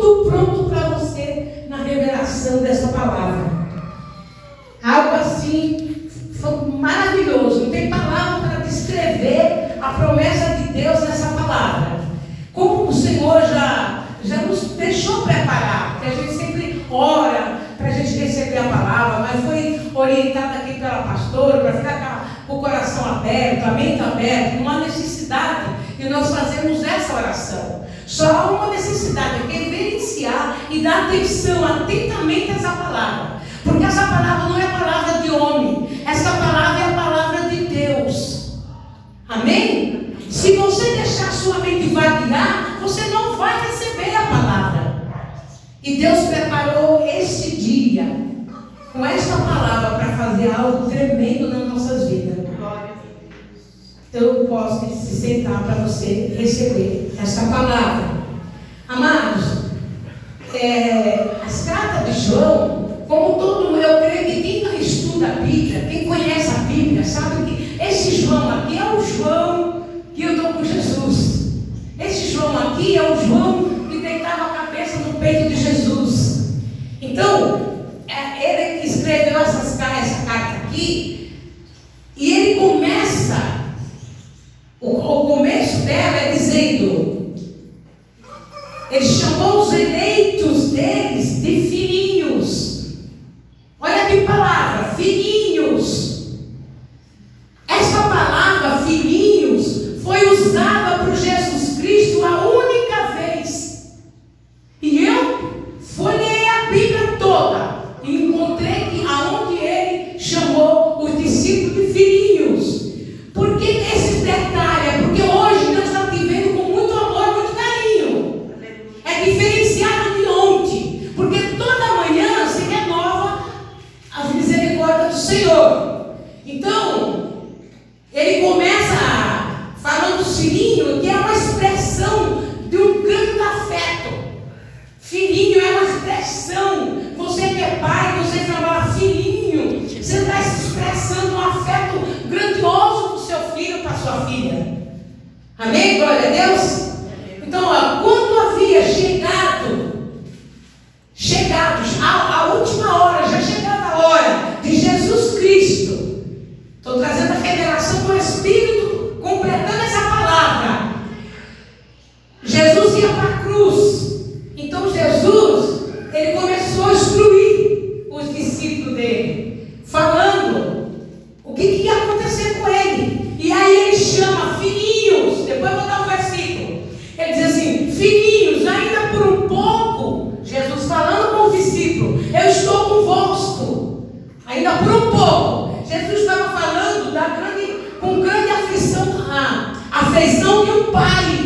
tudo pronto para você na revelação dessa palavra. Algo assim maravilhoso, não tem palavra para descrever a promessa de Deus nessa palavra. Como o Senhor já, já nos deixou preparar, que a gente sempre ora para a gente receber a palavra, mas foi orientada aqui pela pastora para ficar com o coração aberto, a mente aberta, uma necessidade de nós fazermos essa oração. Já há uma necessidade de reverenciar e dar atenção atentamente a essa palavra. Porque essa palavra não é a palavra de homem, essa palavra é a palavra de Deus. Amém? Se você deixar sua mente vaguear, você não vai receber a palavra. E Deus preparou este dia com esta palavra para fazer algo tremendo nas nossas vidas. Então, eu posso se sentar para você receber essa palavra. Amados, é, as cartas de João, como todo eu creio que quem estuda a Bíblia, quem conhece a Bíblia, sabe que esse João aqui é o João que andou com Jesus. Esse João aqui é o João que deitava a cabeça no peito de Jesus. Então, é, ele escreveu essas, essa carta aqui, e ele começa o, o Берите afeição de um pai.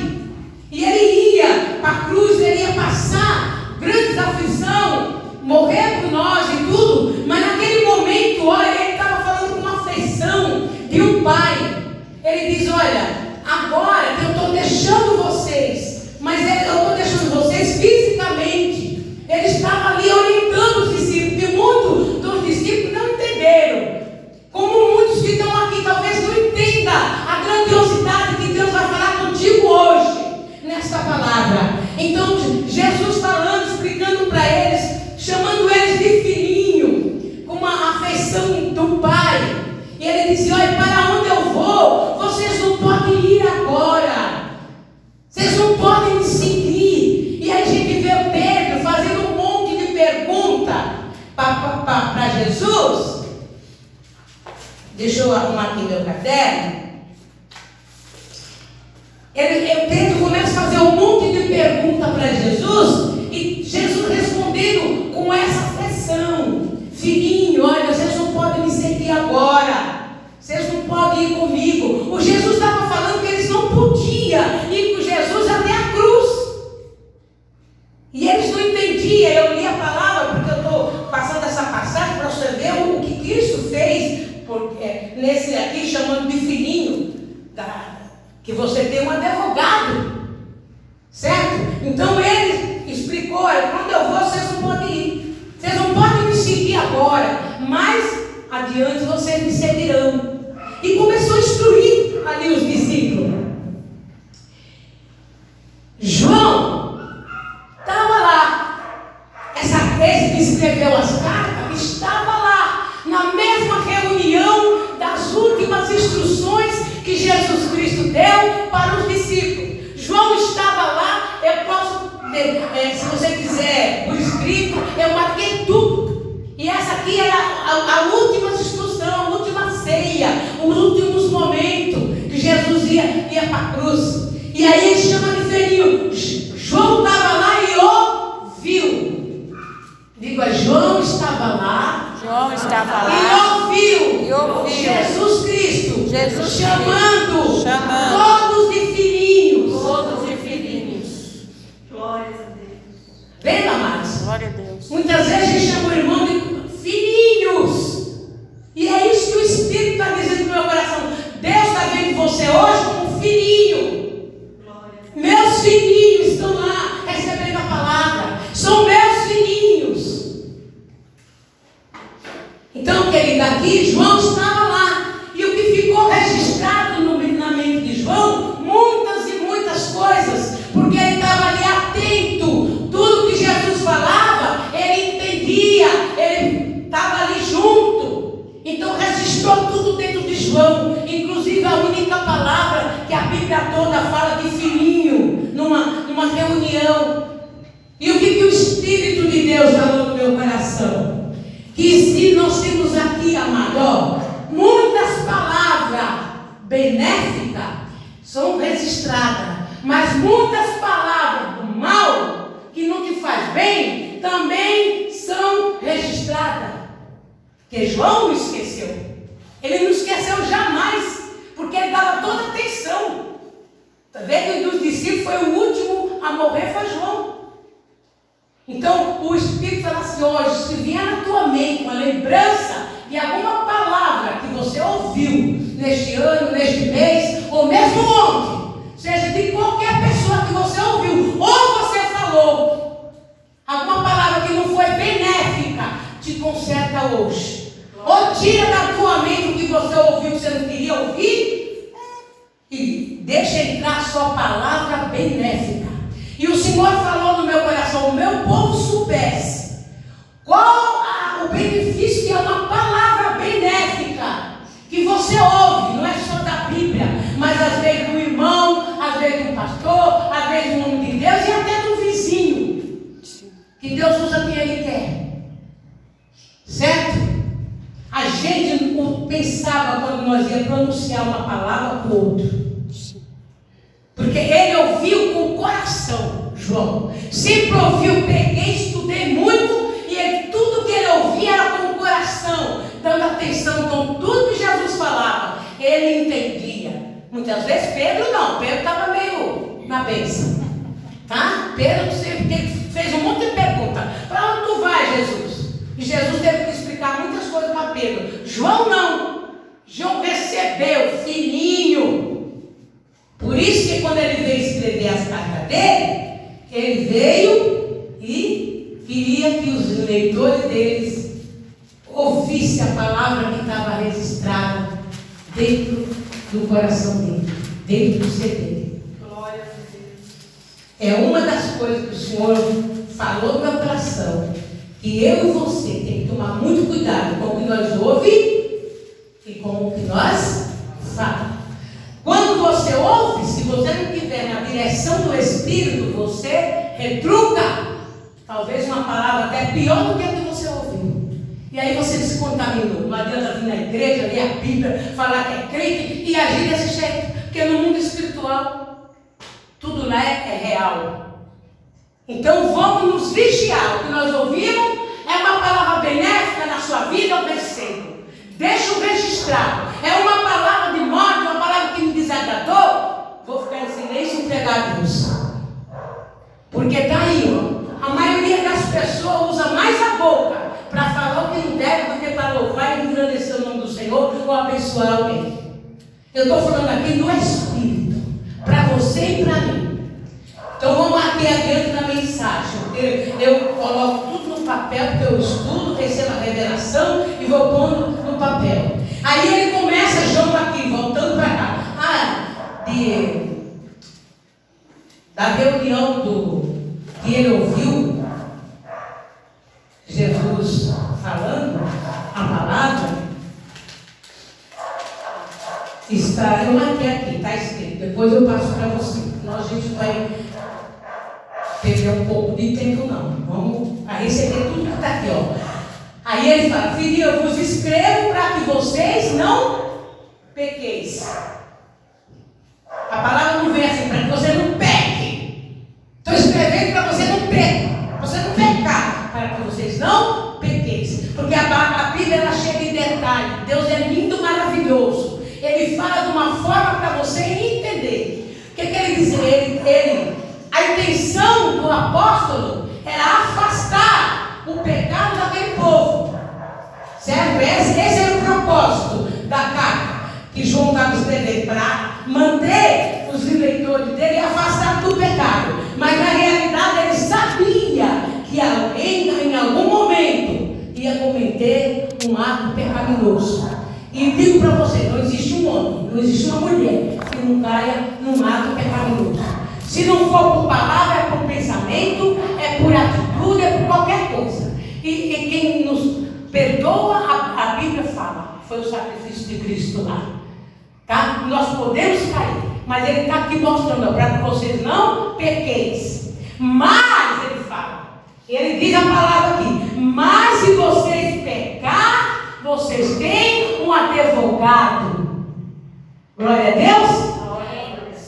agora, mais adiante vocês me seguirão. E começou a instruir ali os discípulos Registrou tudo dentro de João, inclusive a única palavra que a Bíblia toda fala de filhinho, numa, numa reunião. E o que, que o Espírito de Deus falou no meu coração? Que se nós temos aqui, amado, ó, muitas palavras benéficas são registradas, mas muitas palavras do mal, que não te faz bem, também são registradas. Que João esqueceu. Ele não esqueceu jamais, porque ele dava toda atenção. Está vendo dos discípulos foi o último a morrer, foi João. Então o Espírito fala assim: hoje, se vier na tua mente uma lembrança de alguma palavra que você ouviu neste ano, neste mês, ou mesmo ontem, seja de qualquer pessoa que você ouviu, ou você falou, alguma palavra que não foi benéfica, te conserta hoje. Ou tira da tua mente o que você ouviu que você não queria ouvir e deixa entrar só palavra benéfica. E o Senhor falou no meu coração: o meu povo soubesse qual a- o benefício que é uma palavra benéfica que você ouve, não é só da Bíblia, mas às vezes do irmão, às vezes do pastor, às vezes do nome de Deus e até do vizinho. Que Deus usa quem Ele quer. Certo? Pensava quando nós ia pronunciar uma palavra para o outro. Porque ele ouviu com o coração, João. Sempre ouviu, peguei, estudei muito, e ele, tudo que ele ouvia era com o coração, dando atenção. Então, tudo que Jesus falava, ele entendia. Muitas vezes Pedro não, Pedro estava meio na bênção. Tá? Pedro fez um monte de perguntas. Para onde tu vai, Jesus? E Jesus teve que explicar muitas coisas para Pedro. João não. João recebeu, filhinho. Por isso que quando ele veio escrever as cartas dele, ele veio e queria que os leitores deles ouvissem a palavra que estava registrada dentro do coração dele, dentro do ser dele. Glórias a Deus. É uma das coisas que o Senhor falou no meu que eu e você tem que tomar muito cuidado com o que nós ouvimos e com o que nós falamos. Quando você ouve, se você não estiver na direção do Espírito, você retruca, talvez uma palavra até pior do que a que você ouviu. E aí você se contaminou. Não adianta vir na igreja, ler a Bíblia, falar que é crente e agir desse jeito. Porque no mundo espiritual, tudo lá é, é real. Então vamos nos vigiar. O que nós ouvimos é uma palavra benéfica na sua vida, eu percebo. Deixa o registrado. É uma palavra de morte, uma palavra que me desagradou. Vou ficar em silêncio e entregar a Deus. Porque está aí, ó. A maioria das pessoas usa mais a boca para falar o que não deve do que para louvar e engrandecer o nome do Senhor ou abençoar alguém. Eu estou falando aqui no Espírito, para você e para mim. Então vamos aqui adiante na eu, eu coloco tudo no papel, porque eu estudo, recebo a revelação e vou pondo no papel. Aí ele começa, João aqui, voltando para cá. Ah, de, da reunião do, que ele ouviu, Jesus falando a palavra, está, eu marquei aqui, está escrito, depois eu passo para você. Nós a gente vai perder um pouco de tempo, não. Vamos a receber tudo que está aqui, ó. Aí ele fala, filho, eu vos escrevo para que vocês não pequeis. A palavra não vem assim, para que você não peque. Estou escrevendo para você não pecar. Você não pecar. Para que vocês não pequeis. Porque a, a Bíblia ela chega em detalhe. Deus é lindo, maravilhoso. Ele fala de uma forma para você entender. O que, que ele diz? Ele, ele, a intenção do apóstolo era afastar o pecado daquele povo. Certo? Esse, esse era o propósito da carta que João estava escrevendo para manter os eleitores dele afastados do pecado. Mas na realidade ele sabia que alguém em algum momento ia cometer um ato pecaminoso. E digo para você, não existe um homem, não existe uma mulher que não caia num ato pecaminoso. Se não for por palavra, é por pensamento, é por atitude, é por qualquer coisa. E, e quem nos perdoa, a, a Bíblia fala, foi o sacrifício de Cristo lá. Tá? Nós podemos cair, mas ele está aqui mostrando para que vocês não pequeis. Mas ele fala, ele diz a palavra aqui: mas se vocês pecar, vocês têm um advogado. Glória a Deus.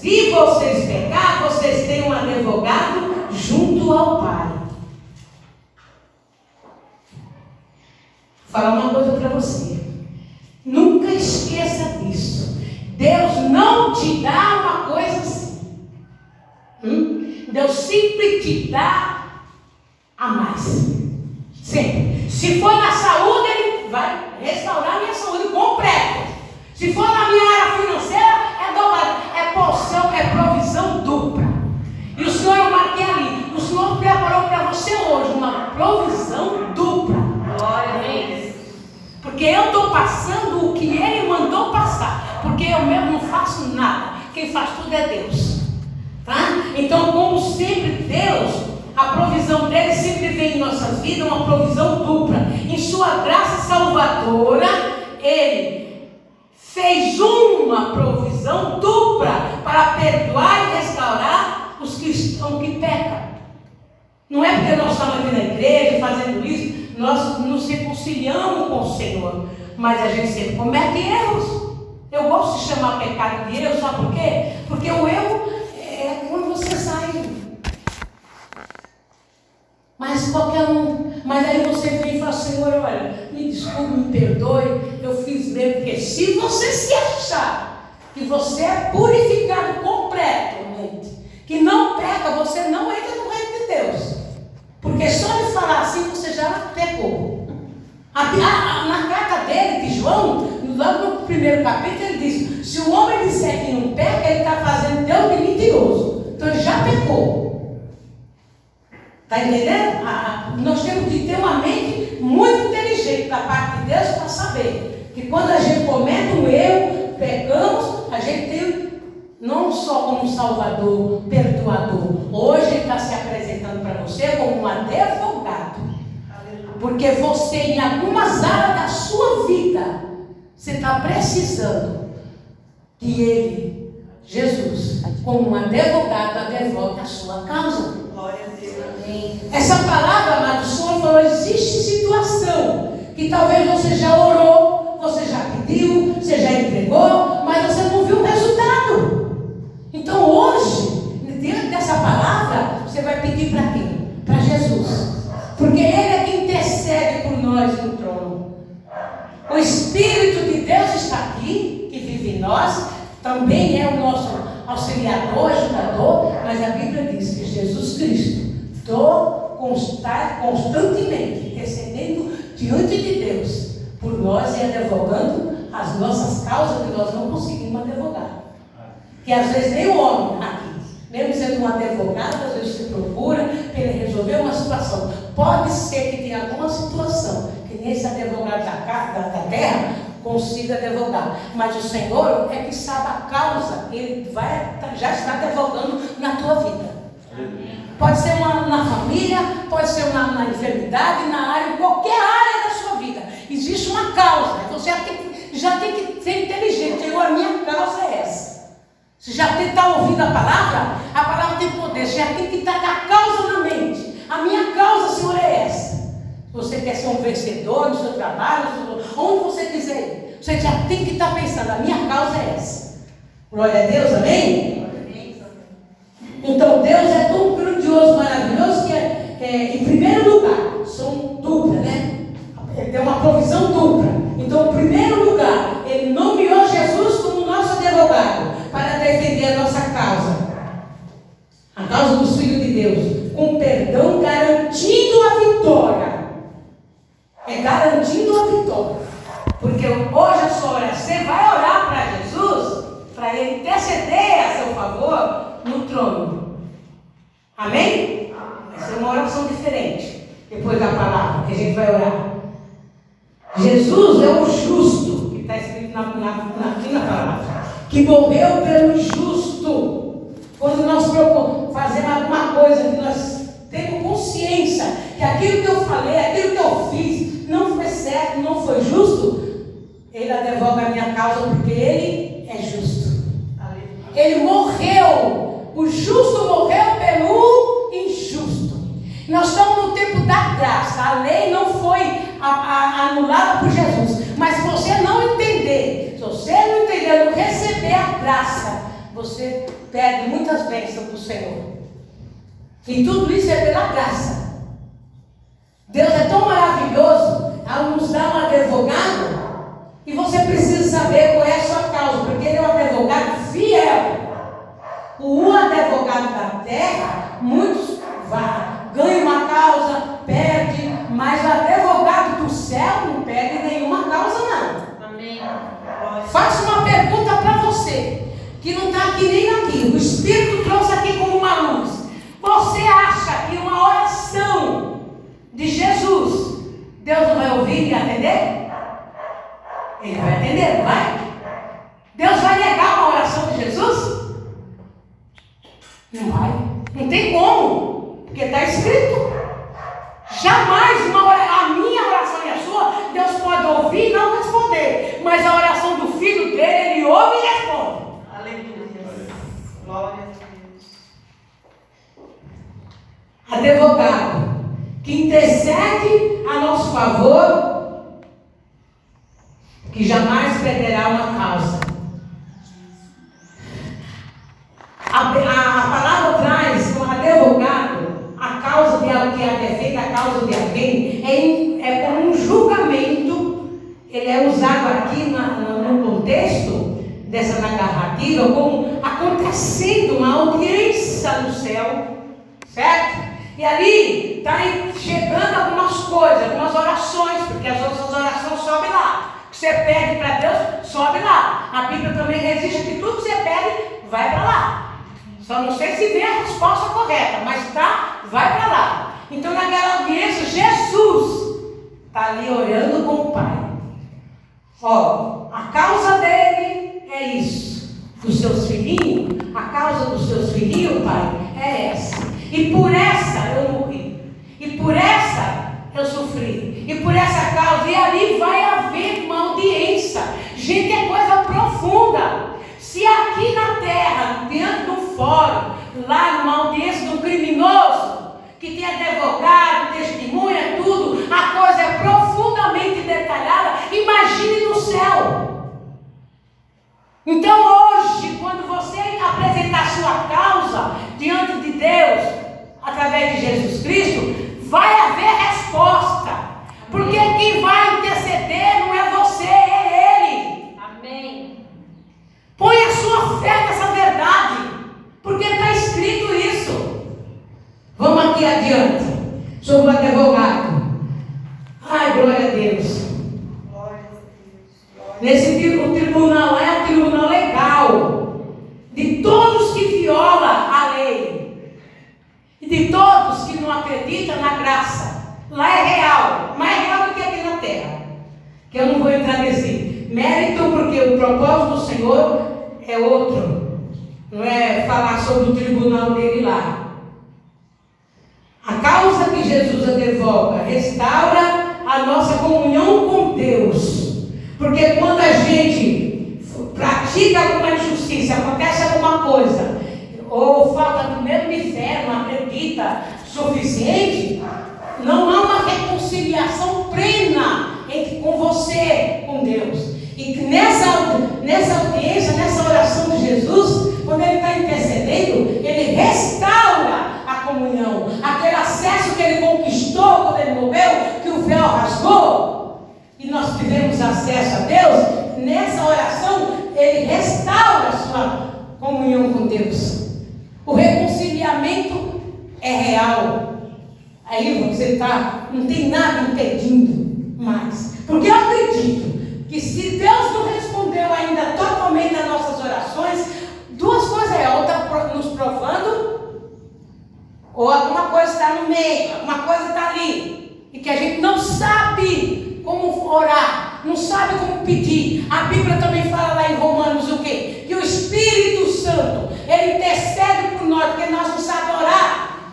Se vocês pecar, vocês têm um advogado junto ao Pai. Vou falar uma coisa para você. Nunca esqueça disso. Deus não te dá uma coisa assim. Hum? Deus sempre te dá a mais. Sempre. Se for na saúde, Ele vai restaurar a minha saúde completa. Se for na minha área financeira, é dobrado. É porção, é provisão dupla. E o Senhor, eu marquei ali. O Senhor preparou para você hoje uma provisão dupla. Glória a Deus. Porque eu estou passando o que Ele mandou passar. Porque eu mesmo não faço nada. Quem faz tudo é Deus. Tá? Então, como sempre, Deus, a provisão dele sempre vem em nossas vidas, uma provisão dupla. Em sua graça salvadora, Ele fez uma provisão dupla para perdoar e restaurar os cristãos que pecam. Não é porque nós estamos aqui na igreja fazendo isso, nós nos reconciliamos com o Senhor. Mas a gente sempre comete erros. Eu gosto de chamar pecado de erro, sabe por quê? Porque o erro é quando você sai. Mas qualquer um. Mas aí você vem e fala, Senhor, olha, me desculpe, me perdoe, eu fiz bem, porque se você se achar que você é purificado completamente, que não peca, você não entra no reino de Deus. Porque só de falar assim você já pecou. A, a, na carta dele, de João, logo no primeiro capítulo, ele diz: se o homem disser que não peca, ele está fazendo Deus de mentiroso. Então ele já pecou. Está entendendo? A, a, nós temos que ter uma mente muito inteligente da parte de Deus para saber que quando a gente comete um erro, pecamos, a gente tem não só como Salvador, perdoador. Hoje ele está se apresentando para você como um advogado. Porque você, em algumas áreas da sua vida, você está precisando que ele, Jesus, como um advogado, advogue a sua causa. Glória a Deus. Essa palavra, amado, o Senhor falou: existe situação que talvez você já orou, você já pediu, você já entregou, mas você não viu o resultado. Então hoje, diante dessa palavra, você vai pedir para quem? Para Jesus. Porque Ele é que intercede por nós no trono. O Espírito de Deus está aqui, que vive em nós, também é o nosso auxiliador, ajudador, mas a Bíblia diz que Jesus Cristo constantemente recebendo diante de Deus por nós e advogando as nossas causas que nós não conseguimos advogar. Que às vezes nem o homem aqui, mesmo sendo um advogado, às vezes se procura para resolver uma situação. Pode ser que tenha alguma situação que nem esse advogado da, da, da terra consiga advogar. Mas o Senhor é que sabe a causa, Ele vai, já está advogando na tua vida. Pode ser uma, na família, pode ser uma, na enfermidade, na área, em qualquer área da sua vida. Existe uma causa. Você já tem, já tem que ser inteligente. Senhor, a minha causa é essa. Você já tem que estar tá ouvindo a palavra? A palavra tem poder. Você já tem que estar com a causa na mente. A minha causa, Senhor, é essa. Se você quer ser um vencedor no seu trabalho, onde você quiser ir, você já tem que estar pensando, a minha causa é essa. Glória a Deus, amém? Então Deus é tão grandioso, maravilhoso, que é, é em primeiro lugar, são dupla, né? Tem uma provisão dupla. Então, em primeiro lugar, ele nomeou Jesus como nosso advogado para defender a nossa causa. A causa dos filhos de Deus, com perdão garantindo a vitória. É garantindo a vitória. Porque hoje a sua oração, você vai orar para Jesus, para ele interceder a seu favor no trono. Amém? Vai ser uma oração diferente. Depois da palavra que a gente vai orar. Jesus é o justo, que está escrito na, na, na, aqui na palavra, que morreu pelo justo. Quando nós fazemos alguma coisa que nós temos consciência que aquilo que eu falei, aquilo que eu fiz, não foi certo, não foi justo, ele advoga a minha causa porque ele é justo. Ele morreu, o justo morreu pelo. Nós estamos no tempo da graça, a lei não foi a, a, anulada por Jesus. Mas se você não entender, se você não entender, não receber a graça, você perde muitas bênçãos do Senhor. E tudo isso é pela graça. Deus é tão maravilhoso ao nos dar um advogado. E você precisa saber qual é a sua causa, porque ele é um advogado fiel. O advogado da terra, muitos ganham uma causa, perde, mas o advogado do céu não perde nenhuma causa, não. Amém. Faço uma pergunta para você, que não está aqui nem aqui. O Espírito trouxe aqui como uma luz. Você acha que uma oração de Jesus, Deus não vai ouvir e atender? Ele vai atender, não vai? Deus vai negar uma oração de Jesus? Não vai. Não tem como. Porque está escrito. Jamais uma a minha oração e a sua, Deus pode ouvir e não responder. Mas a oração do filho dele, ele ouve e responde. Aleluia. Glória a Deus. Advogado que intercede a nosso favor, que jamais perderá uma causa. A, a, a palavra traz um advogado, a causa de alguém, a defesa, a causa de alguém, é, é como um julgamento. Ele é usado aqui na, no contexto dessa narrativa como acontecendo uma audiência no céu, certo? E ali está chegando algumas coisas, algumas orações, porque as outras orações sobem lá. O que você pede para Deus, sobe lá. A Bíblia também resiste que tudo que você pede vai para lá. Só não sei se vem a resposta correta, mas tá, vai para lá. Então naquela audiência, Jesus está ali orando com o Pai. Ó, a causa dele é isso. Dos seus filhinhos, a causa dos seus filhinhos, Pai, é essa. E por essa eu morri. E por essa eu sofri. E por essa causa, e ali vai haver uma audiência. Gente, é coisa profunda. Se aqui na terra, dentro do fórum, lá numa audiência um criminoso, que tem advogado, testemunha, tudo, a coisa é profundamente detalhada, imagine no céu. Então hoje, quando você apresentar sua causa diante de Deus, através de Jesus Cristo, vai haver resposta. Porque quem vai interceder não é você, é Ele. Põe a sua fé nessa verdade, porque está escrito isso. Vamos aqui adiante, sobre o advogado. Ai, glória a Deus. Nesse o tribunal é um tribunal legal de todos que violam a lei e de todos que não acreditam na graça. Lá é real, mais real do que aqui na terra. Que eu não vou entrar nesse Mérito porque o propósito do Senhor é outro. Não é falar sobre o tribunal dele lá. A causa que Jesus advoga restaura a nossa comunhão com Deus. Porque quando a gente pratica alguma injustiça, injustiça, acontece alguma coisa, ou falta do mesmo de fé, não acredita suficiente, não há uma reconciliação plena entre, com você, com Deus. E nessa, nessa audiência, nessa oração de Jesus, quando ele está intercedendo, ele restaura a comunhão, aquele acesso que ele conquistou quando ele morreu, que o véu rasgou, e nós tivemos acesso a Deus, nessa oração ele restaura a sua comunhão com Deus. O reconciliamento é real. Aí você está, não tem nada impedindo mais. Porque eu acredito que se Deus não respondeu ainda totalmente às nossas orações, duas coisas é, ou está nos provando, ou alguma coisa está no meio, alguma coisa está ali. E que a gente não sabe como orar, não sabe como pedir. A Bíblia também fala lá em Romanos o quê? Que o Espírito Santo, ele intercede por nós, porque nós não sabemos orar.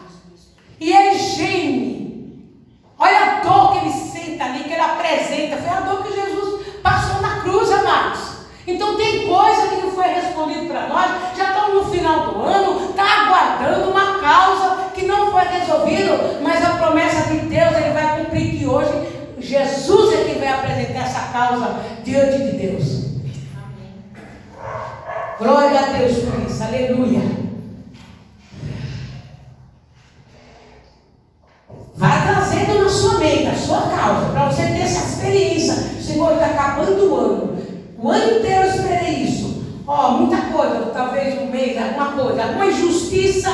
E ele geme. Olha a dor que ele senta ali, que ele apresenta. Foi a dor que Jesus passou na cruz, amados. Então tem coisa que não foi respondido para nós. Já estamos no final do ano, está aguardando uma causa que não foi resolvida, mas a promessa de Deus ele vai cumprir que hoje Jesus é quem vai apresentar essa causa diante de Deus. Glória a Deus por isso, aleluia. Vai trazendo na sua mente a sua causa, para você ter essa experiência. Senhor, está acabando o ano. O ano inteiro eu esperei isso. Ó, oh, muita coisa, talvez um mês, alguma coisa, alguma injustiça.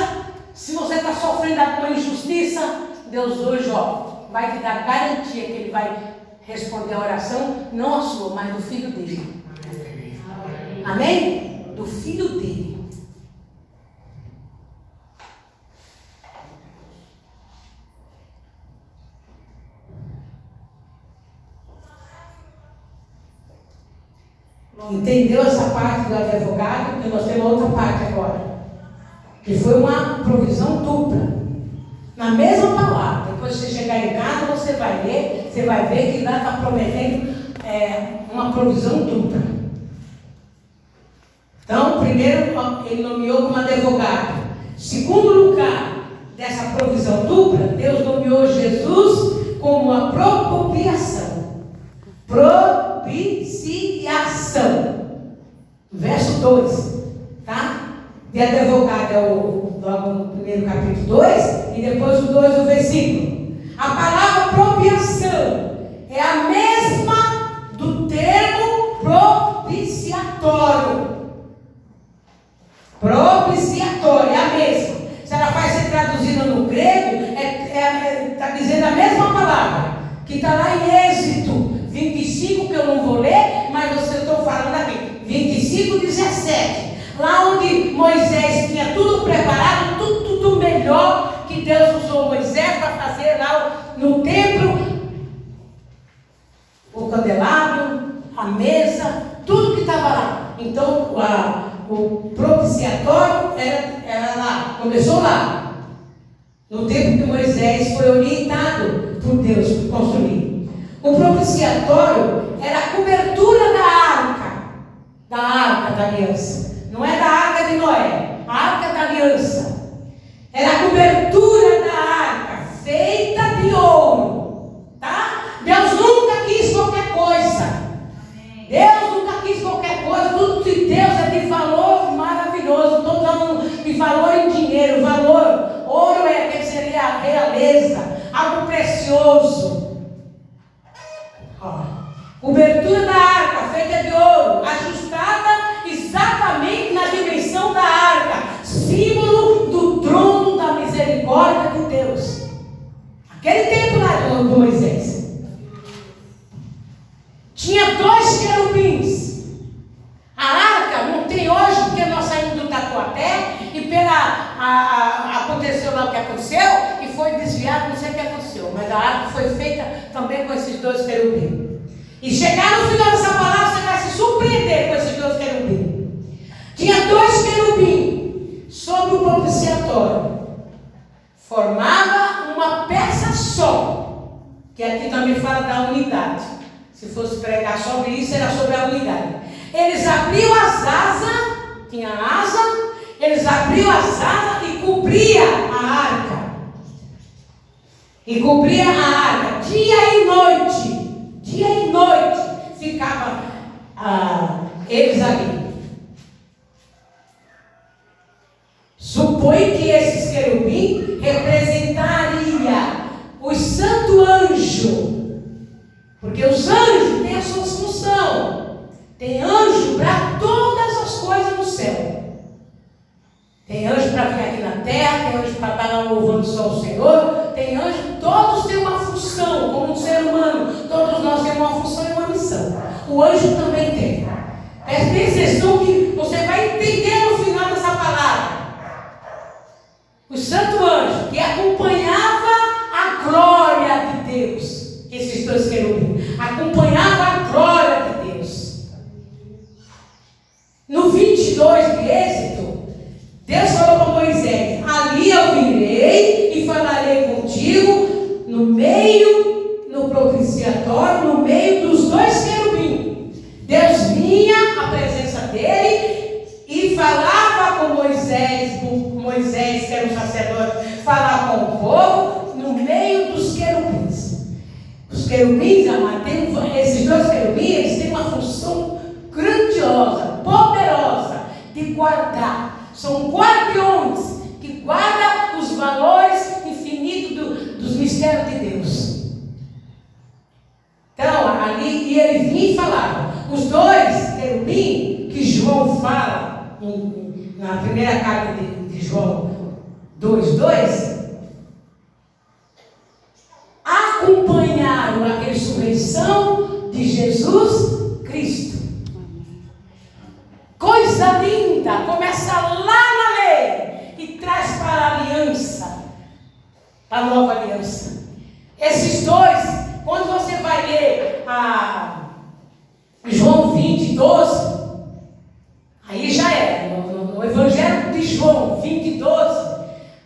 Se você está sofrendo alguma injustiça, Deus hoje, ó, vai te dar garantia que Ele vai responder a oração, não a sua, mas do filho dele. Amém? Do filho dele. Entendeu essa parte do advogado? Porque nós temos outra parte agora. Que foi uma provisão dupla. Na mesma palavra. Você chegar em casa, você vai ver, você vai ver que lá está prometendo é, uma provisão dupla. Então, primeiro ele nomeou como advogado. Segundo lugar dessa provisão dupla, Deus nomeou Jesus como a propriação. Propiciação. Verso 2. Tá? De advogado é o, logo no primeiro capítulo 2, e depois o 2 do versículo. A palavra propriação é a mesma do termo propiciatório. Propiciatório, é a mesma. Se ela vai ser traduzida no grego, está é, é, é, tá dizendo a mesma palavra, que está lá em Êxito 25, que eu não vou ler, mas você estou falando aqui. 25, 17. Lá onde Moisés tinha tudo preparado, tudo, tudo melhor que Deus usou Moisés para fazer lá no templo. O candelabro, a mesa, tudo que estava lá. Então, a, o propiciatório era, era lá, começou lá. No tempo que Moisés foi orientado por Deus para construir. O propiciatório era a cobertura da arca, da arca da aliança. Não é da arca de Noé, a arca da aliança. Era a cobertura da arca, feita de ouro. Tá? Deus nunca quis qualquer coisa. Deus nunca quis qualquer coisa. Tudo de Deus é de valor maravilhoso. Estou dando de valor em dinheiro, valor. Ouro é que seria a realeza, algo precioso. Cobertura da arca, feita de ouro, ajustada exatamente na dimensão da arca, símbolo do trono da misericórdia de Deus. Aquele tempo lá de Moisés. Tinha dois querubins. A arca não tem hoje, porque nós saímos do Tatuapé e pela, a, a, aconteceu lá o que aconteceu e foi desviado, não sei o que aconteceu. Mas a arca foi feita também com esses dois querubins. E chegar no final dessa palavra, você vai se surpreender com esses dois querubins. Tinha dois querubins sobre o propiciatório. Formava uma peça só. Que aqui também fala da unidade. Se fosse pregar sobre isso, era sobre a unidade. Eles abriam as asas tinha asa, eles abriam as asas e cobria a arca. E cobria a arca dia e noite. Dia e noite ficava ah, eles ali. Supõe que esses querubins representaria o santo anjo. Porque os anjos têm a sua função. Tem anjo para todas as coisas no céu. Tem anjo para vir aqui na terra, tem anjo para estar louvando só o Senhor, tem anjo, todos têm uma função, como um ser humano, todos nós temos uma função e uma missão. O anjo também tem. Preste atenção que você vai entender no final dessa palavra. O santo anjo que acompanhava a glória de Deus, esses dois querubins, acompanhava a glória de Deus. No 22 de Êxito, Deus falou para Moisés: Ali eu virei e falarei contigo no meio, no propiciatório, no meio dos dois querubins. Deus vinha à presença dele e falava com Moisés, com Moisés, que era um sacerdote, falava com o povo no meio dos querubins. Os querubins, amado, esses dois querubins, eles têm uma função grandiosa, poderosa de guardar são guardiões que guardam os valores infinitos do, dos mistérios de Deus. Então, ali, e ele vinha e falava. Os dois querubins que João fala em, na primeira carta de, de João 2, 2, acompanharam a ressurreição de Jesus Cristo. Coisa linda, começa lá na lei e traz para a aliança, a nova aliança. Esses dois, quando você vai ler a João 20, 12, aí já é, no, no Evangelho de João 20, 12,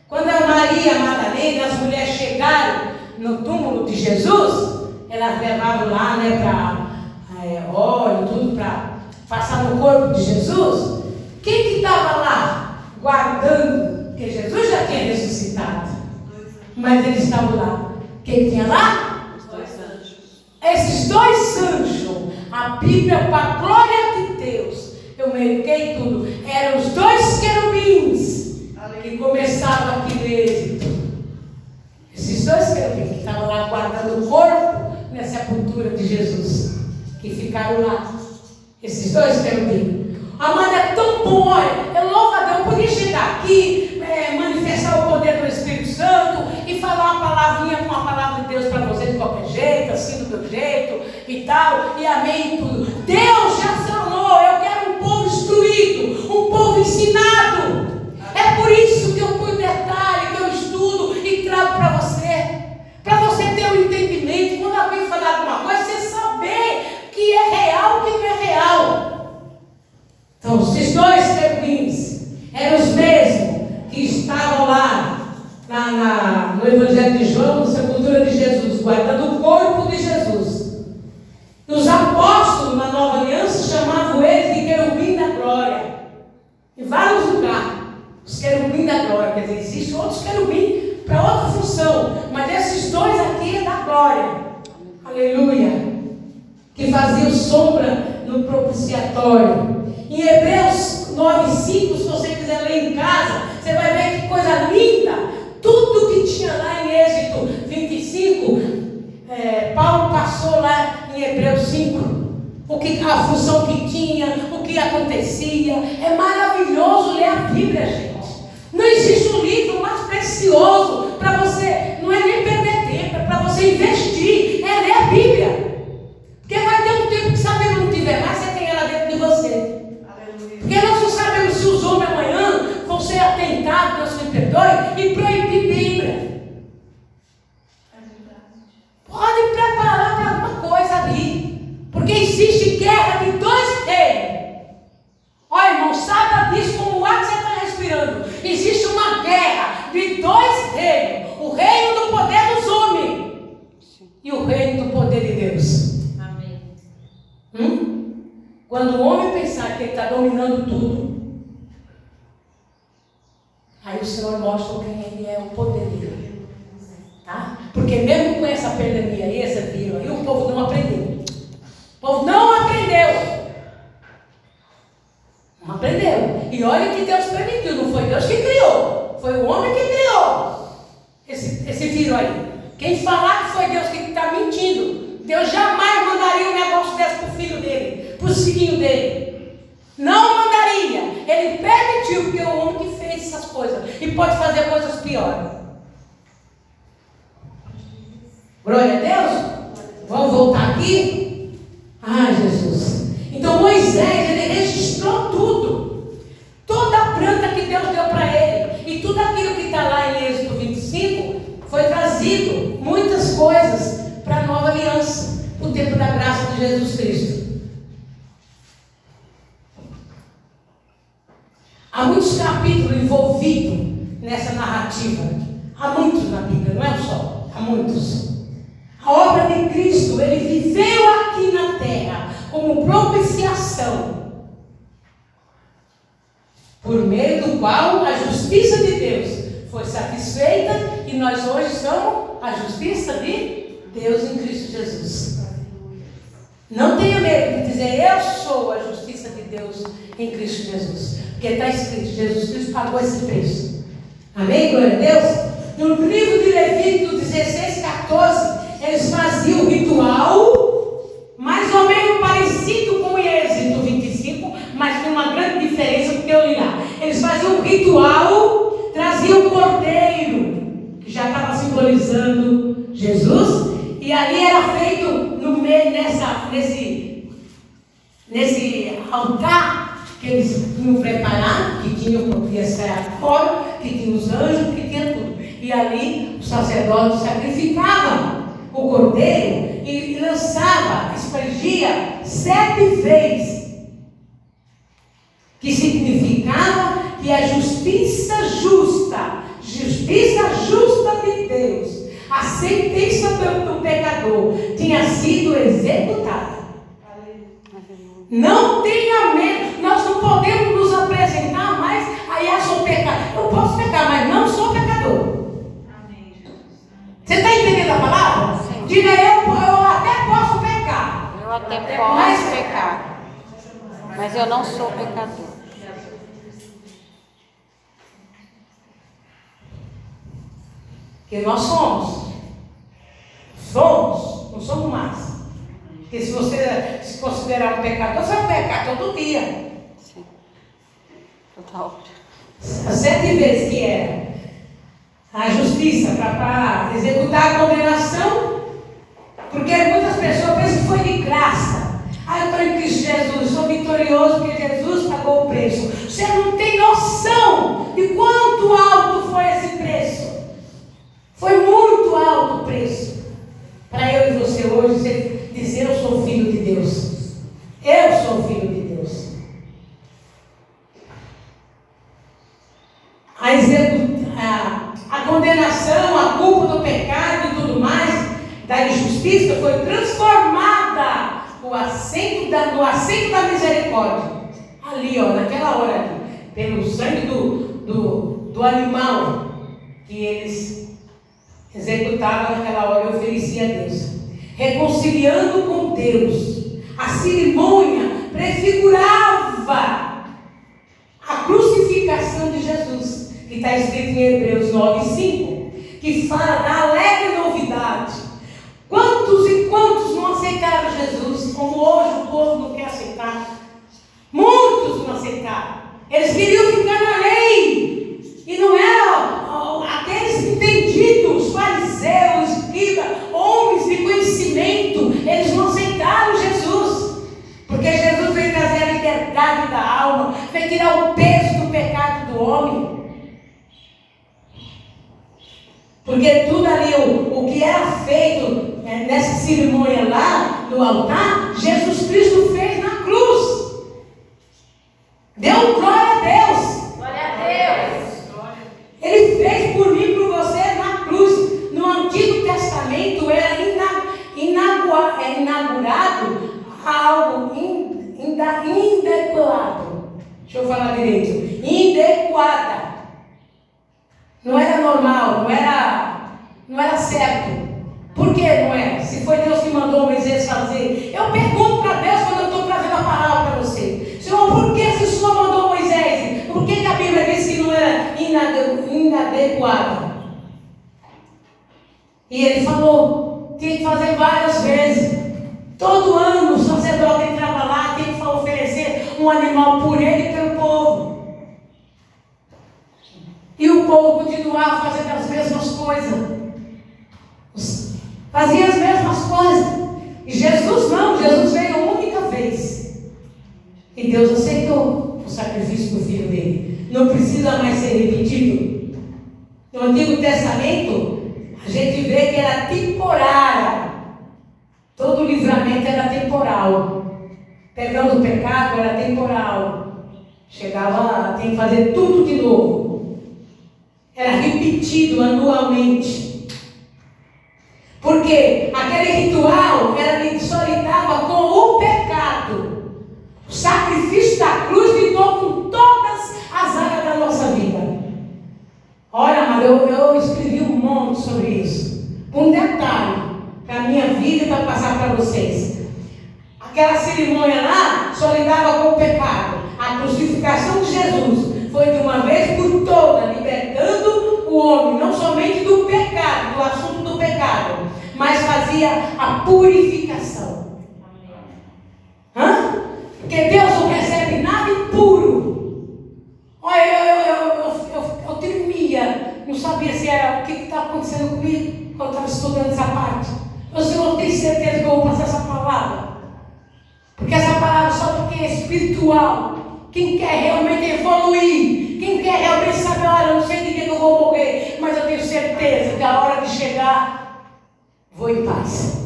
quando a Maria Madalena, as mulheres chegaram no túmulo Jesus, elas levavam lá, né, para é, óleo, tudo para passar no corpo de Jesus, quem que estava lá guardando? Porque Jesus já tinha ressuscitado. Mas eles estavam lá. Quem tinha lá? Os dois anjos. Esses dois anjos. A Bíblia, para a glória de Deus. Eu merquei tudo. Eram os dois querubins que começavam aqui no dois querubins que estavam lá guardando o corpo na sepultura de Jesus. Que ficaram lá. Esses dois querubins. Amada, é tão bom, olha, Deus, eu podia chegar aqui, é, manifestar o poder do Espírito Santo e falar uma palavrinha com a palavra de Deus para você de qualquer jeito, assim do meu jeito e tal, e amém tudo. Deus já falou, eu quero um povo instruído, um povo ensinado. É por isso que eu cuido detalhe, que eu estudo e trago para você, para você ter um entendimento. Quando alguém falar alguma coisa, você saber que é real, que não é real. Então, esses dois querubins Aí o Senhor mostra quem Ele é, o poder dele. Tá? Porque mesmo com essa pandemia, esse piora. Glória a Deus? ritual trazia o um cordeiro, que já estava simbolizando Jesus, e ali era feito no meio, nessa, nesse, nesse altar que eles tinham preparado, que tinha o fora, que tinha os anjos, que tinha tudo. E ali o sacerdote sacrificava o cordeiro e, e lançava, espargia sete vezes, que significava e a justiça justa, justiça justa de Deus, a sentença do pecador tinha sido executada. Não tenha medo, nós não podemos nos apresentar mais, aí eu sou pecador. Eu posso pecar, mas não sou pecador. Você está entendendo a palavra? Diga eu, eu até posso pecar. Eu até posso pecar. Mas eu não sou pecador. Que nós somos. Somos, não somos mais. Porque se você se considerar um pecador, você é vai pecar todo dia. Sim. Total. Sete vezes que era a justiça para executar a condenação, porque muitas pessoas pensam que foi de graça. Ah, eu estou em Cristo Jesus, sou vitorioso porque Jesus pagou o preço. Você não tem noção de quanto alto foi esse foi muito alto o preço. Para eu e você hoje ser reconciliando com Deus. Inadequada? E ele falou, tinha que fazer várias vezes. Todo ano o sacerdote entrava lá, tinha que oferecer um animal por ele e pelo povo. E o povo continuava fazendo as mesmas coisas. Fazia as mesmas coisas. E Jesus não, Jesus veio a única vez. E Deus aceitou o sacrifício do filho dele. Não precisa mais ser repetido. Testamento, a gente vê que era temporária. Todo livramento era temporal. Perdão do pecado era temporal. Chegava, tem que fazer tudo de novo. Era repetido anualmente. Porque aquele ritual era que só lidava com o pecado. O sacrifício da cruz lidou com todas as áreas da nossa vida. Olha, mas eu, eu escrevi um monte sobre isso. Um detalhe para minha vida e para passar para vocês. Aquela cerimônia lá só lidava com o pecado. A crucificação de Jesus foi de uma vez por toda, libertando o homem, não somente do pecado, do assunto do pecado, mas fazia a purificação. Hã? Porque Deus não recebe nada impuro. Olha, eu, eu, eu, eu, eu, eu tremia, não sabia se era o que estava acontecendo comigo quando eu estava estudando essa parte. O Senhor tem certeza que eu vou passar essa palavra? Porque essa palavra só porque é espiritual. Quem quer realmente evoluir, quem quer realmente saber, olha, eu não sei de que eu vou morrer, mas eu tenho certeza que a hora de chegar vou em paz.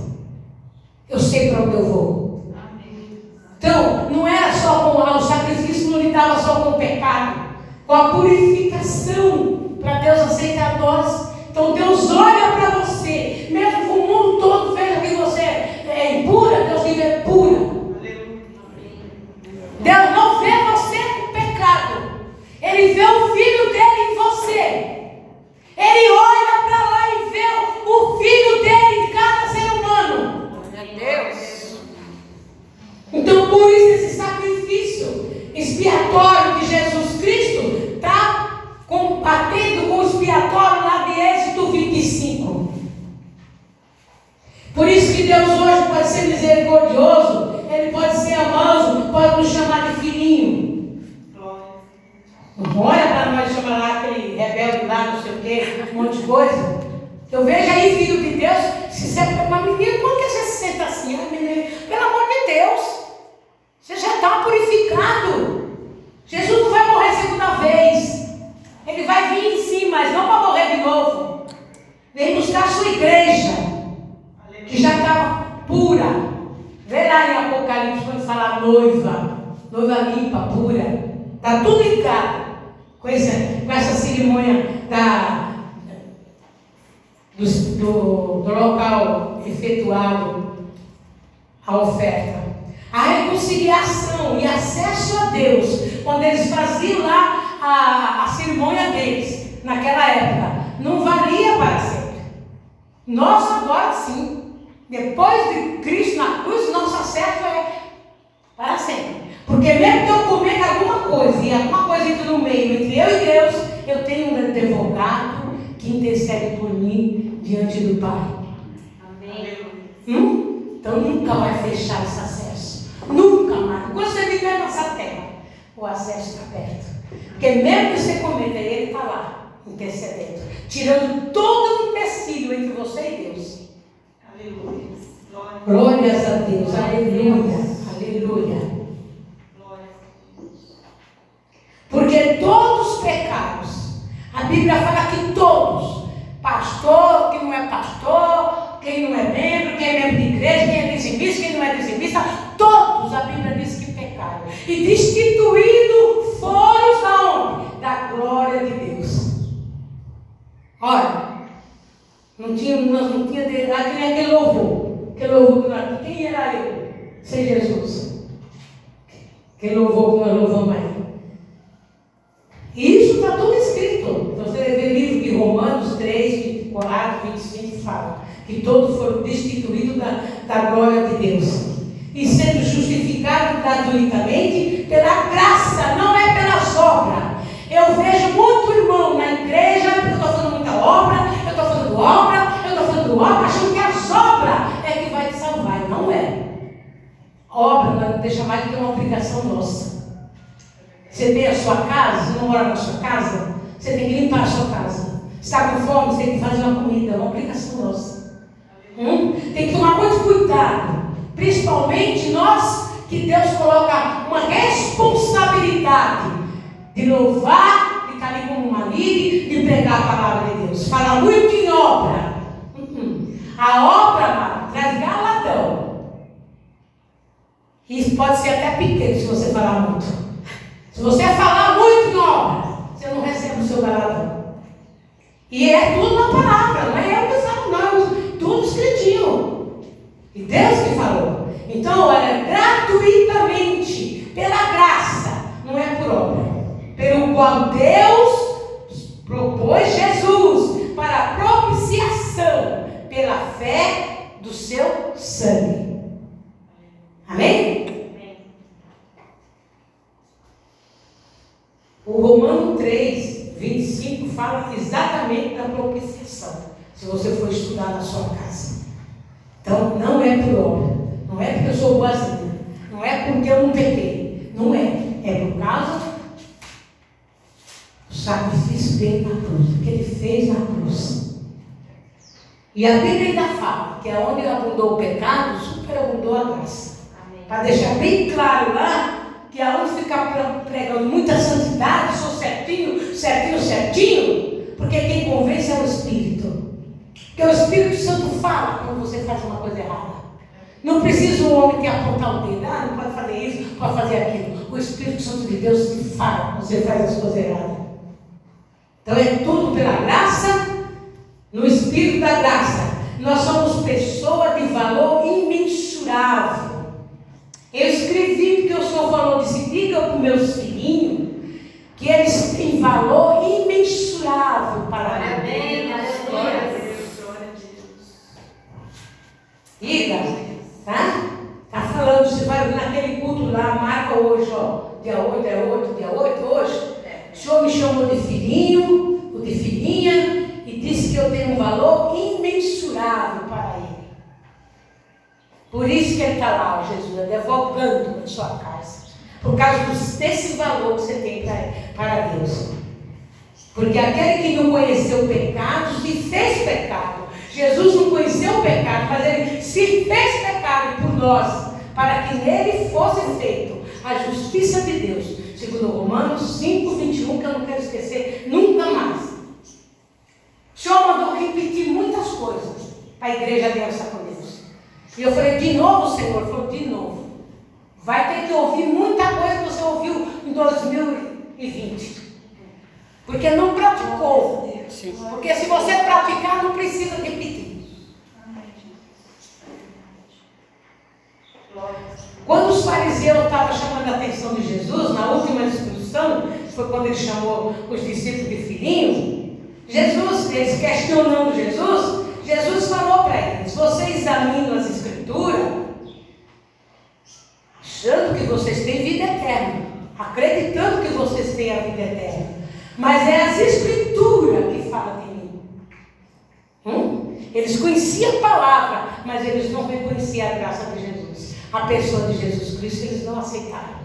Eu sei para onde eu vou. Então, não era só com o sacrifício, não lidava só com o pecado, com a purificação, para Deus aceitar nós. Então, Deus olha para você, mesmo que o mundo todo veja que você é impura, Deus te vê pura. Deus não vê você com pecado, Ele vê o filho dele em você. Ele olha para lá e vê o filho dele em cada ser humano. Deus. Então, por isso, esse sacrifício expiatório de Jesus Cristo está combatendo com o expiatório lá de Êxodo 25. Por isso que Deus hoje pode ser misericordioso, Ele pode ser amoroso, pode nos chamar de filhinho. Olha para nós chamar lá aquele rebelde lá, não sei o quê, um monte de coisa. Eu vejo oferta. Fechar esse acesso. Nunca mais. Quando você viver nessa terra, o acesso está perto. Porque mesmo que você cometa, ele está lá, intercedendo, tirando todo o empecilho entre você e Deus. Aleluia. Glórias a Deus. Aleluia. Aleluia. Porque todos os pecados, a Bíblia fala que todos, pastor, que não é pastor, quem não é membro, quem é membro de igreja, quem é dizimista, quem não é dizimista, todos a Bíblia diz que pecaram. E destituído foram da onde? Da glória de Deus. Olha, não tinha, nós não tinha, aquele louvor, aquele louvor que nós, quem era eu? Sem Jesus. Aquele louvor que nós louvamos aí. Que todos foram destituídos da, da glória de Deus. E sendo justificados gratuitamente pela graça, não é pela sobra. Eu vejo muito irmão na igreja, porque eu estou fazendo muita obra, eu estou fazendo obra, eu estou fazendo obra, achando que a sobra é que vai te salvar. Não é. Obra não deixa mais do que uma obrigação nossa. Você tem a sua casa, você não mora na sua casa, você tem que limpar a sua casa. Está com fome, você tem que fazer uma comida, é uma obrigação nossa. Hum? Tem que tomar muito cuidado. Principalmente nós que Deus coloca uma responsabilidade de louvar, de estar ali como uma líder, de pregar a palavra de Deus. Falar muito em obra. Hum. A obra, traz galadão. Isso pode ser até pequeno se você falar muito. Se você falar muito em obra, você não recebe o seu galadão. E é tudo na palavra, não é eu que não, tudo escritinho. E Deus que falou. Então, olha, gratuitamente, pela graça, não é por obra, pelo qual Deus propôs Jesus para propiciação pela fé do seu sangue. Amém? O Romano 3, 25 fala exatamente da propiciação. Se você for estudar na sua casa. Então, não é por obra. Não é porque eu sou boazinha. Não é porque eu não peguei. Não é. É por causa do sacrifício dele na cruz. O que ele fez na cruz. E a Bíblia ainda fala que é onde abundou o pecado, superabundou a graça. Para deixar bem claro lá que aonde ficar pregando muita santidade, sou certinho, certinho, certinho, porque quem convence é o Espírito. Porque o Espírito Santo fala quando você faz uma coisa errada. Não precisa o homem te apontar o dedo, ah, não pode fazer isso, pode fazer aquilo. O Espírito Santo de Deus te fala quando você faz as coisas erradas. Então é tudo pela graça, no Espírito da graça. Nós somos pessoas de valor imensurável. Eu escrevi porque o Senhor falou, disse, diga para os meus filhinhos que eles têm valor imensurável para mim. Diga, tá? Tá falando, você vai naquele culto lá, marca hoje, ó. Dia 8 é 8, dia 8 hoje. O Senhor me chamou de filhinho, ou de filhinha, e disse que eu tenho um valor imensurável para ele. Por isso que ele está lá, Jesus, advogando na sua casa. Por causa desse valor que você tem para Deus. Porque aquele que não conheceu o pecado se fez pecado. Jesus não conheceu o pecado, mas ele se fez pecado por nós, para que nele fosse feito a justiça de Deus. Segundo Romanos 5, 21, que eu não quero esquecer nunca mais. O Senhor mandou repetir muitas coisas para a igreja dessa com Deus. E eu falei, de novo, Senhor? Falou, de novo. Vai ter que ouvir muita coisa que você ouviu em 2020. Porque não praticou. Porque se você praticar, não precisa repetir. Quando os fariseus estavam chamando a atenção de Jesus, na última instrução, foi quando ele chamou os discípulos de filhinho, Jesus, eles questionando Jesus, Jesus falou para eles: vocês examinam as escrituras, achando que vocês têm vida eterna, acreditando que vocês têm a vida eterna. Mas é as escrituras que falam de mim. Hum? Eles conheciam a palavra, mas eles não reconheciam a graça de Jesus. A pessoa de Jesus Cristo eles não aceitaram.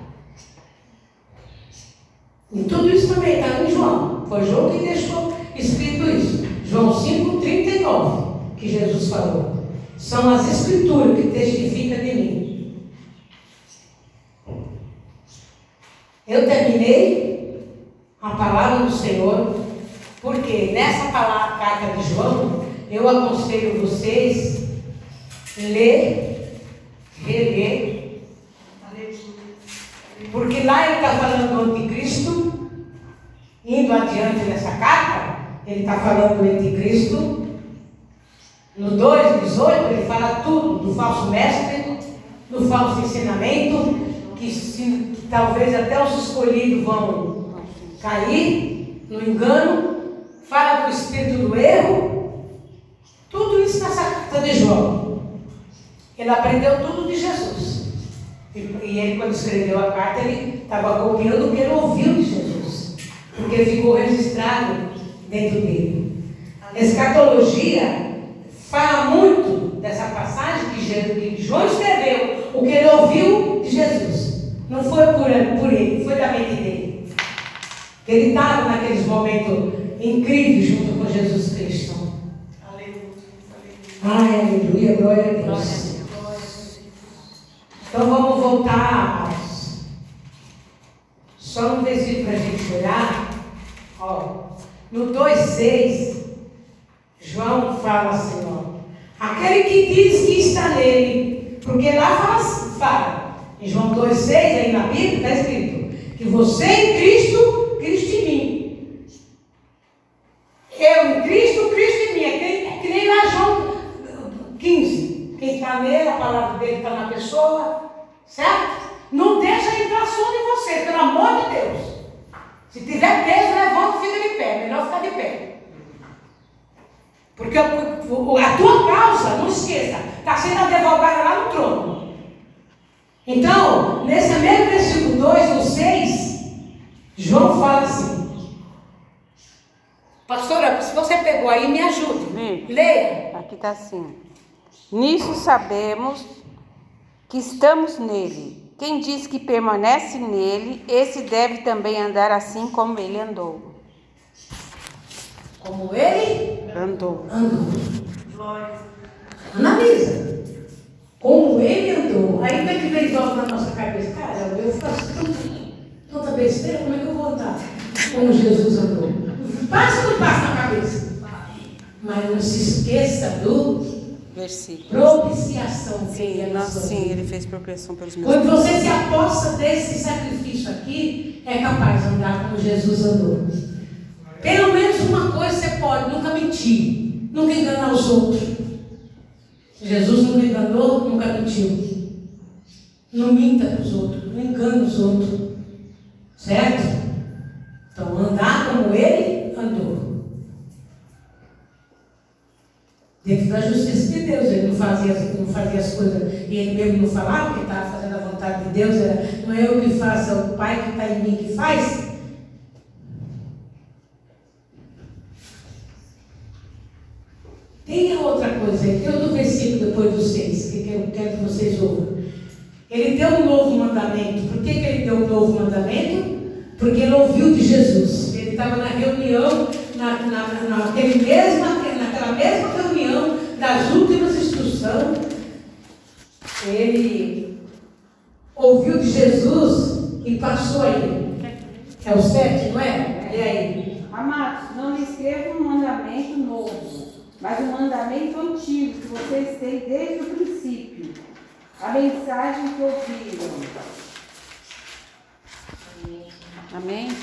E tudo isso também está em João. Foi João que deixou escrito isso. João 5,39, que Jesus falou. São as escrituras que testificam de mim. Eu terminei a palavra do Senhor, porque nessa palavra, carta de João, eu aconselho vocês ler, reler, porque lá ele está falando do anticristo, indo adiante nessa carta, ele está falando do anticristo. No 2,18 ele fala tudo do falso mestre, do falso ensinamento, que, se, que talvez até os escolhidos vão cair no engano. Fala do espírito do erro. Tudo isso nessa carta de João? Ele aprendeu tudo de Jesus. E, e ele, quando escreveu a carta, ele estava copiando o que ele ouviu de Jesus. Porque ficou registrado dentro dele. A escatologia fala muito dessa passagem que, Jesus, que João escreveu, o que ele ouviu de Jesus. Não foi por, por ele, foi da mente dele. Ele estava naqueles momentos incríveis junto com Jesus Cristo. Ai, aleluia, glória a Deus. Então vamos voltar, amados. Só um versículo para a gente olhar. Ó, no 2,6, João fala assim, ó. Aquele que diz que está nele, porque lá fala, fala. Em João 2,6, aí na Bíblia, está escrito que você em Cristo, Cristo em mim. Eu em Cristo, Cristo em mim. É que, é que nem lá João 15. Quem está nele, a palavra dele está na pessoa, certo? Não deixa entrar sono em você, pelo amor de Deus. Se tiver peso, levanta e fica de pé. Melhor ficar de pé. Porque a tua causa, não esqueça, está sendo advogada lá no trono. Então, nesse mesmo versículo 2, no 6, João fala assim. Pastora, se você pegou aí, me ajude. Hum. Aqui está assim. Nisso sabemos que estamos nele. Quem diz que permanece nele, esse deve também andar assim como ele andou. Como ele Andou. andou. Analisa. Como ele andou. Aí tem que ver volta na nossa cabeça. Cara, eu faço tanta, tanta besteira, como é que eu vou andar? Como Jesus andou. Passa ou não passa na cabeça? Mas não se esqueça do Versículo. propiciação que Sim, é nós, sim, ele fez proteção pelos meus Quando você se aposta desse sacrifício aqui, é capaz de andar como Jesus andou. Pelo menos uma coisa você pode, nunca mentir, nunca enganar os outros. Jesus nunca enganou, nunca mentiu. Não minta para os outros, não engana os outros. Certo? Então, andar como ele andou. Dentro da justiça de Deus, ele não fazia, não fazia as coisas, e ele mesmo não falava que estava fazendo a vontade de Deus, era, não é eu que faço, é o Pai que está em mim que faz. Tem outra coisa aí, tem outro versículo depois do 6, que eu quero que vocês ouçam. Ele deu um novo mandamento. Por que, que ele deu um novo mandamento? Porque ele ouviu de Jesus. Ele estava na reunião, na, na, naquele mesma, naquela mesma reunião das últimas instruções. Ele ouviu de Jesus e passou aí. É o 7, não é? E aí? Amados, não lhe escrevo um mandamento novo, mas um mandamento antigo que vocês têm desde o princípio. A mensagem que ouviram. Amém?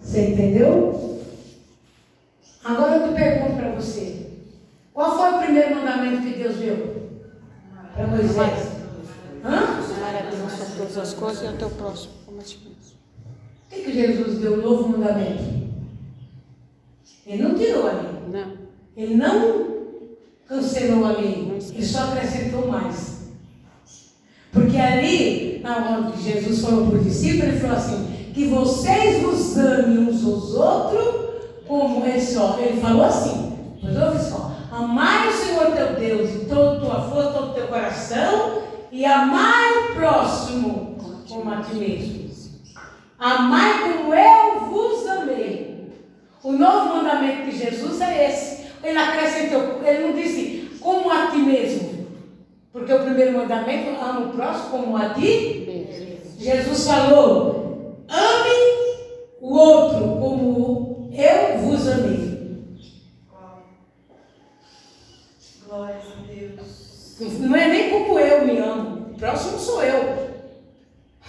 Você entendeu? Agora eu te pergunto para você: qual foi o primeiro mandamento que Deus deu para Moisés? Hã? Todas as coisas e ao teu próximo como. O que, que Jesus deu um novo mandamento? Ele não tirou a lei. Não. Ele não cancelou a lei. Ele só acrescentou mais. Porque ali, na hora que Jesus falou para os discípulos, ele falou assim: que vocês vos amem uns aos outros, como só. Ele falou assim: mas ouve só, amai o Senhor teu Deus de toda a tua força, todo teu coração, e amai o próximo como a ti mesmo. Amai como eu vos amei. O novo mandamento de Jesus é esse. Ele acrescentou, ele não disse como a ti mesmo. Porque o primeiro mandamento, ama o próximo como a ti. Jesus falou, ame o outro como eu vos amei. Glórias a Deus. Não é nem como eu me amo. O próximo sou eu.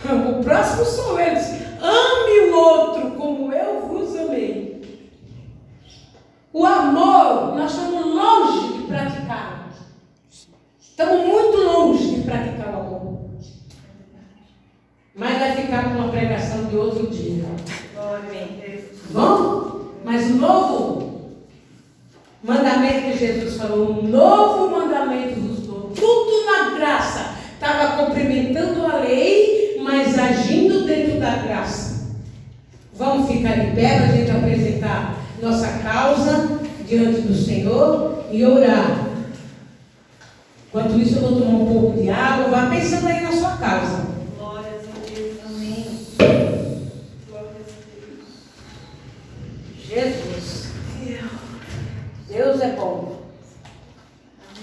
O próximo sou eu. Ame o outro como eu vos amei. O amor, nós estamos longe de praticar. Estamos muito longe de praticar o amor. Mas vai ficar com uma pregação de outro dia. Bom? Mas o novo Mandamento que Jesus falou, um novo mandamento vos dou. Tudo na graça. Estava cumprimentando a lei, mas agindo dentro da graça. Vamos ficar de pé para a gente apresentar nossa causa diante do Senhor e orar. Enquanto isso, eu vou tomar um pouco de água. Vá pensando aí